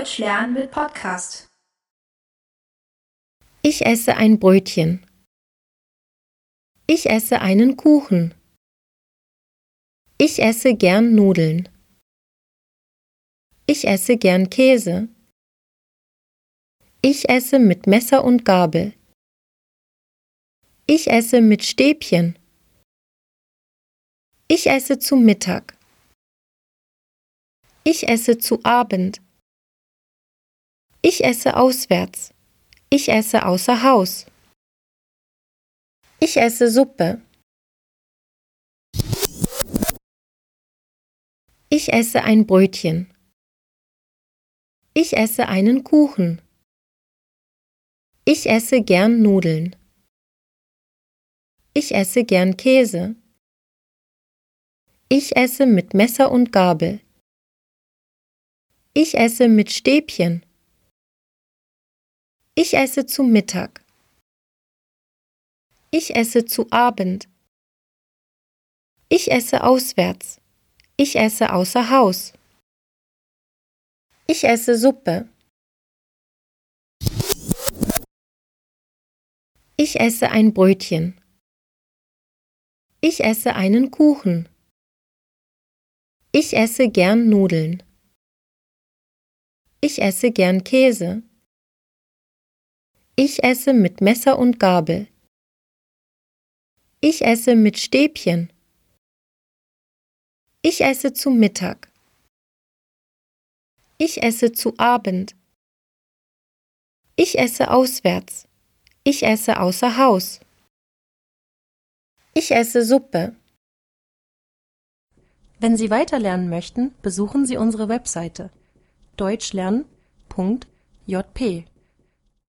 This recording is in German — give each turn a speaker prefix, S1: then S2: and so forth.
S1: Deutsch lernen mit Podcast.
S2: Ich esse ein Brötchen. Ich esse einen Kuchen. Ich esse gern Nudeln. Ich esse gern Käse. Ich esse mit Messer und Gabel. Ich esse mit Stäbchen. Ich esse zu Mittag. Ich esse zu Abend. Ich esse auswärts. Ich esse außer Haus. Ich esse Suppe. Ich esse ein Brötchen. Ich esse einen Kuchen. Ich esse gern Nudeln. Ich esse gern Käse. Ich esse mit Messer und Gabel. Ich esse mit Stäbchen. Ich esse zu Mittag. Ich esse zu Abend. Ich esse auswärts. Ich esse außer Haus. Ich esse Suppe. Ich esse ein Brötchen. Ich esse einen Kuchen. Ich esse gern Nudeln. Ich esse gern Käse. Ich esse mit Messer und Gabel. Ich esse mit Stäbchen. Ich esse zu Mittag. Ich esse zu Abend. Ich esse auswärts. Ich esse außer Haus. Ich esse Suppe.
S3: Wenn Sie weiterlernen möchten, besuchen Sie unsere Webseite deutschlernen.jp